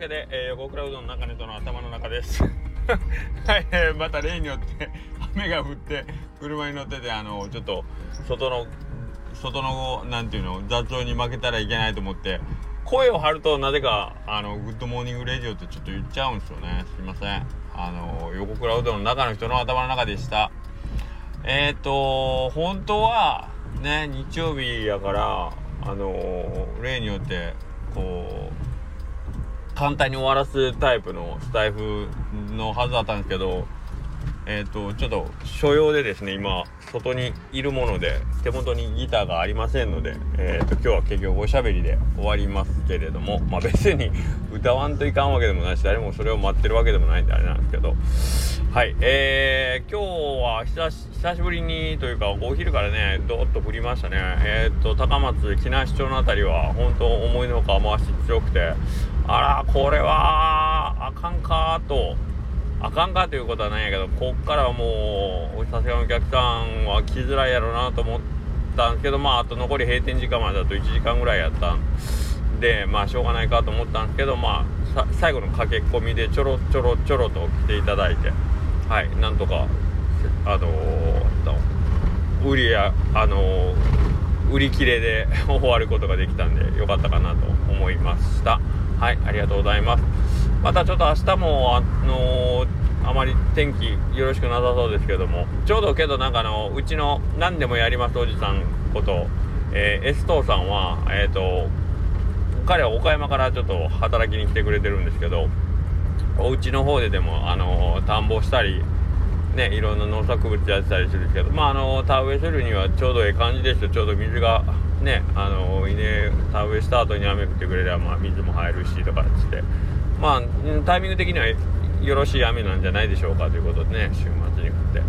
けで、えー、横倉うどんの中の人の頭の中です。はい、えー、また例によって 雨が降って車に乗っててあのちょっと外の外のなんていうの雑音に負けたらいけないと思って声を張るとなぜかあの Good morning radio ってちょっと言っちゃうんですよね。すいません。あの横倉うどんの中の人の頭の中でした。えっ、ー、と本当はね日曜日やからあの例によってこう簡単に終わらすタイプのスタイフのはずだったんですけどえっ、ー、とちょっと所用でですね今外にいるもので手元にギターがありませんので、えーと、今日は結局おしゃべりで終わりますけれどもまあ別に歌わんといかんわけでもないし誰もそれを待ってるわけでもないんであれなんですけどはいえー、今日は久しぶりにというかお昼からねどっと降りましたね。えっ、ー、と高松木梨町の辺りは本当思いのほか雨足強くてあらこれはあかんかと。あかんかということはないんやけどこっからはもうさすがのお客さんは来づらいやろうなと思ったんですけどまああと残り閉店時間までだと1時間ぐらいやったんでまあしょうがないかと思ったんですけどまあ最後の駆け込みでちょろちょろちょろと来ていただいてはいなんとかあのー、売りやあのー、売り切れで 終わることができたんでよかったかなと思いました。はいありがとうございます。またちょっと明日もあのー、あまり天気よろしくなさそうですけどもちょうどけどなんかあのうちの何でもやりますおじさんこと、えー、エストさんはえっ、ー、と彼は岡山からちょっと働きに来てくれてるんですけどお家の方ででもあの田んぼしたりねいろんな農作物やってたりするけどまああの田植えするにはちょうどええ感じですよちょうど水がねあの稲田植えした後に雨降ってくれればまあ水も入るしとかっつって。まあタイミング的にはよろしい雨なんじゃないでしょうかということでね週末に降って。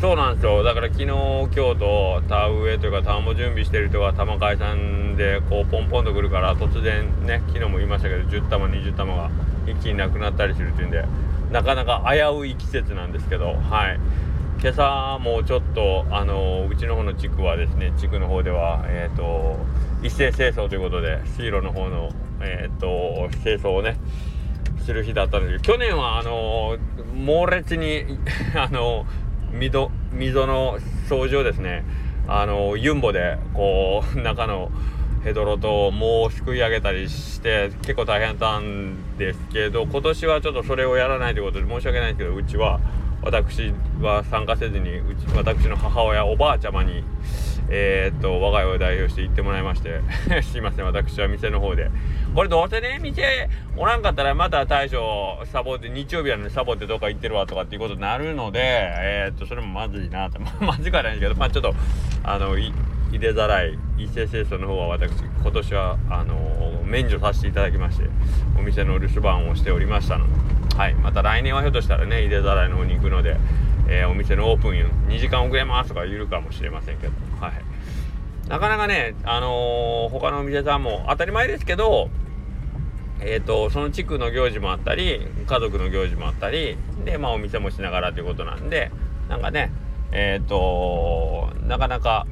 そうなんですよ。だから昨日今日と田植えというか田んぼ準備してる人が玉海さんでこうポンポンと来るから突然ね昨日も言いましたけど10玉20玉が一気になくなったりするっていうんでなかなか危うい季節なんですけどはい。今朝もちょっとあのうちの方の地区はですね地区の方ではえっ、ー、と一斉清掃ということで水路の方のえっ、ー、と清掃をねする日だったんですけど去年はあの猛烈に あの溝溝の掃除をですねあのユンボでこう中のヘドロともうすくい上げたりして結構大変だったんですけど今年はちょっとそれをやらないということで申し訳ないんですけどうちは私は参加せずにうち私の母親おばあちゃまにえー、っと我が家を代表して行ってもらいまして すいません私は店の方でこれどうせね店おらんかったらまた大将サボって日曜日なのにサボってどっか行ってるわとかっていうことになるのでえー、っとそれもまずいなと。まずいからないんですけどまあちょっとあの入れざらい一斉清掃の方は私今年はあの免除させていただきましてお店の留守番をしておりましたのではいまた来年はひょっとしたらね入れざらいの方に行くのでえー、お店のオープン2時間遅れますとか言うかもしれませんけど、はい。なかなかね、あのー、他のお店さんも当たり前ですけど、えっ、ー、と、その地区の行事もあったり、家族の行事もあったり、で、まあお店もしながらということなんで、なんかね、えっ、ー、と、なかなか、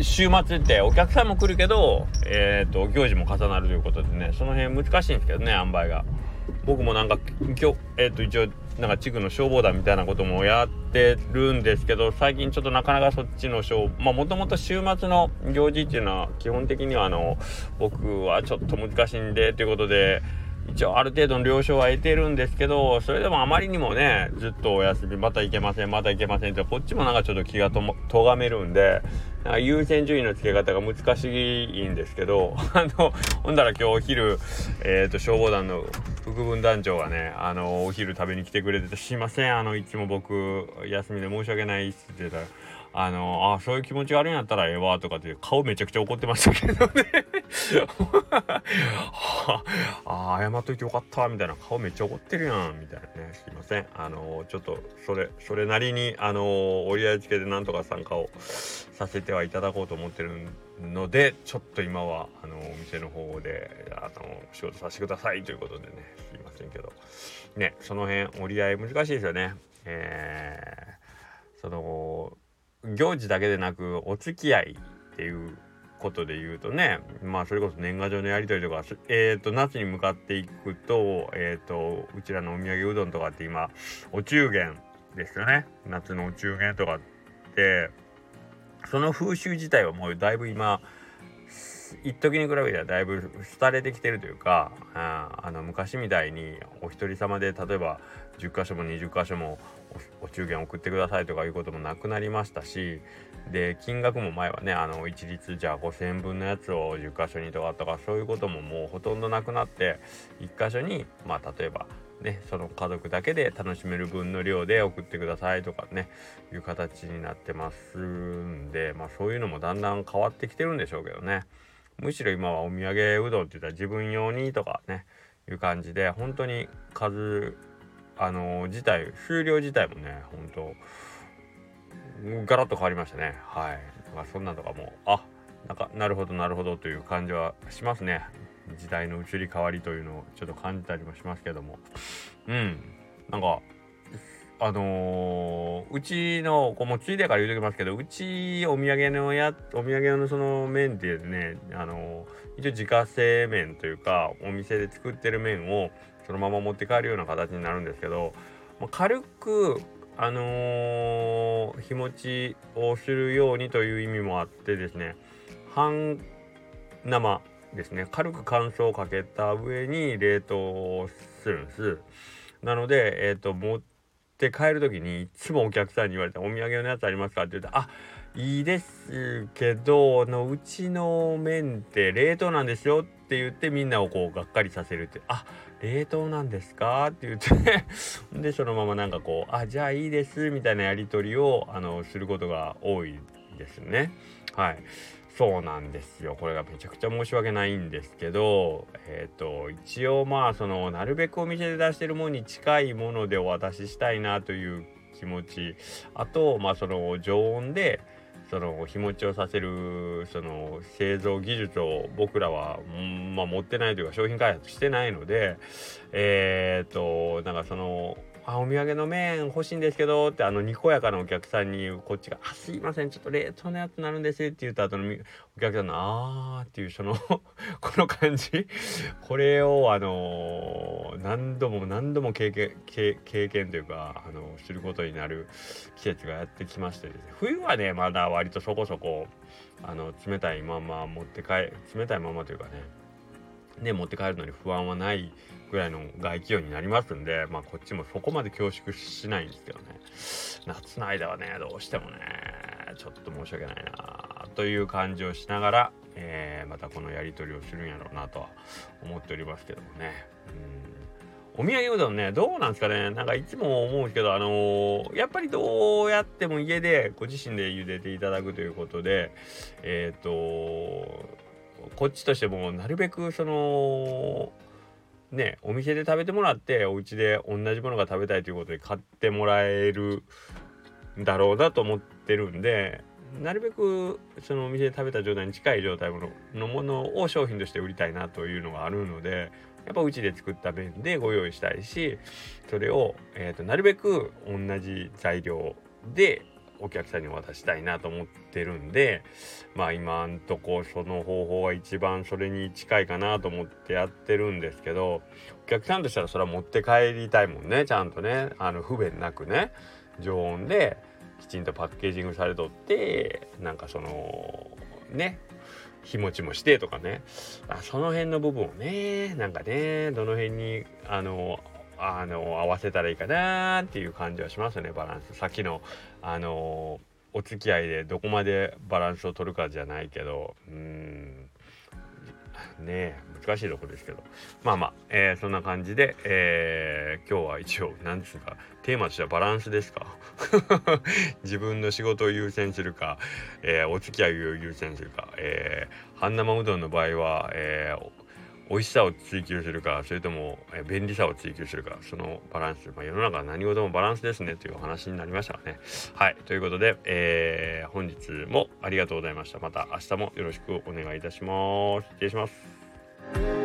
週末ってお客さんも来るけど、えっ、と、行事も重なるということでね、その辺難しいんですけどね、塩梅が。僕もなんか今日、えっ、と、一応、なんか地区の消防団みたいなこともやってるんですけど最近ちょっとなかなかそっちの消まあもともと週末の行事っていうのは基本的にはあの僕はちょっと難しいんでということで一応ある程度の了承は得てるんですけどそれでもあまりにもねずっとお休みまた行けませんまた行けませんってこっちもなんかちょっと気がとがめるんで優先順位の付け方が難しいんですけど あのほんだら今日お昼、えーと、消防団の副分団長がねあのお昼食べに来てくれてて「すいませんあのいつも僕休みで申し訳ない」って言ってたら。あのあそういう気持ちがあるんやったらええわとかって顔めちゃくちゃ怒ってましたけどね あ、あ謝っといてよかったみたいな顔めっちゃ怒ってるやんみたいなね。すいません。あのちょっとそれそれなりにあの折り合いつけでなんとか参加をさせてはいただこうと思ってるのでちょっと今はあのお店の方であの仕事させてくださいということでね。すいませんけど。ねその辺折り合い難しいですよね。えー、その行事だけでなくお付き合いっていうことで言うとねまあそれこそ年賀状のやり取りとか、えーと、夏に向かっていくと,、えーと、うちらのお土産うどんとかって今お中元ですよね。夏のお中元とかってその風習自体はもうだいぶ今一時に比べてはだいぶ廃れてきてるというかあの昔みたいにお一人様で例えば10箇所も20箇所もお中元送ってくださいとかいうこともなくなりましたしで金額も前はねあの一律じゃあ5,000分のやつを10箇所にとかとかそういうことももうほとんどなくなって1箇所にまあ例えばねその家族だけで楽しめる分の量で送ってくださいとかねいう形になってますんでまあそういうのもだんだん変わってきてるんでしょうけどね。むしろ今はお土産うどんって言ったら自分用にとかねいう感じで本当に数あの自体数量自体もね本当ガラッと変わりましたね。はい。まあそんなんとかもあなんかなるほどなるほどという感じはしますね。時代の移り変わりというのをちょっと感じたりもしますけども。うん。なんかあのー、うちのこうもついでから言うときますけどうちお土産のやお土産用のその麺っていうねあのー、一応自家製麺というかお店で作ってる麺をそのまま持って帰るような形になるんですけど、まあ、軽くあのー、日持ちをするようにという意味もあってですね半生ですね軽く乾燥をかけた上に冷凍するんですなのでえっ、ー、と持って帰る時にいつもお客さんに言われて「お土産のやつありますか?」って言うと「あいいですけどのうちの麺って冷凍なんですよ」ってって言ってみんなをこうがっかりさせるって「あ冷凍なんですか?」って言って でそのままなんかこう「あじゃあいいです」みたいなやり取りをあのすることが多いですね。はいそうなんですよこれがめちゃくちゃ申し訳ないんですけどえっ、ー、と一応まあそのなるべくお店で出してるものに近いものでお渡ししたいなという気持ちあとまあその常温でその日持ちをさせるその製造技術を僕らは、まあ、持ってないというか商品開発してないのでえっ、とんかそのあお土産の麺欲しいんですけどってあのにこやかなお客さんにこっちが「あすいませんちょっと冷凍のやつになるんです」って言った後のお客さんの「あー」っていうその この感じ。これをあの、何度も何度も経験経験というかあのすることになる季節がやってきましてですね。冬はねまだ割とそこそこあの冷たいまま持って帰冷たいままというかね。ね持って帰るのに不安はないぐらいの外気温になりますんで、まあこっちもそこまで恐縮しないんですけどね。夏の間はね、どうしてもね、ちょっと申し訳ないなという感じをしながら、えー、またこのやり取りをするんやろうなとは思っておりますけどもね。うんお土産うどんね、どうなんですかねなんかいつも思うんすけど、あのー、やっぱりどうやっても家でご自身で茹でていただくということで、えっ、ー、とこっちとしてもなるべくそのねお店で食べてもらってお家で同じものが食べたいということで買ってもらえるだろうなと思ってるんでなるべくそのお店で食べた状態に近い状態のものを商品として売りたいなというのがあるのでやっぱうちで作った麺でご用意したいしそれを、えーとなるべく同じ材料でお客さんに渡したいなと思ってるんでまあ今んとこその方法は一番それに近いかなと思ってやってるんですけどお客さんとしたらそれは持って帰りたいもんねちゃんとね。あの不便なくね。常温できちんとパッケージングされとってなんかそのね日持ちもしてとかね。あその辺の部分をねなんかねどの辺にあのあの合わせたらいいかなっていう感じはしますね。バランス。さっきのあのお付き合いでどこまでバランスを取るかじゃないけど。うん。ね難しいとこですけど。まあまあ、えー、そんな感じで、えー、今日は一応何ですかテーマとしてはバランスですか？自分の仕事を優先するか、えー、お付き合いを優先するか、えー、半生うどんの場合は、えー、美味しさを追求するかそれとも、便利さを追求するかそのバランス、まあ、世の中は何事もバランスですねというお話になりましたね。はい。ということで、えー、本日もありがとうございました。また明日もよろしくお願いいたします失礼します。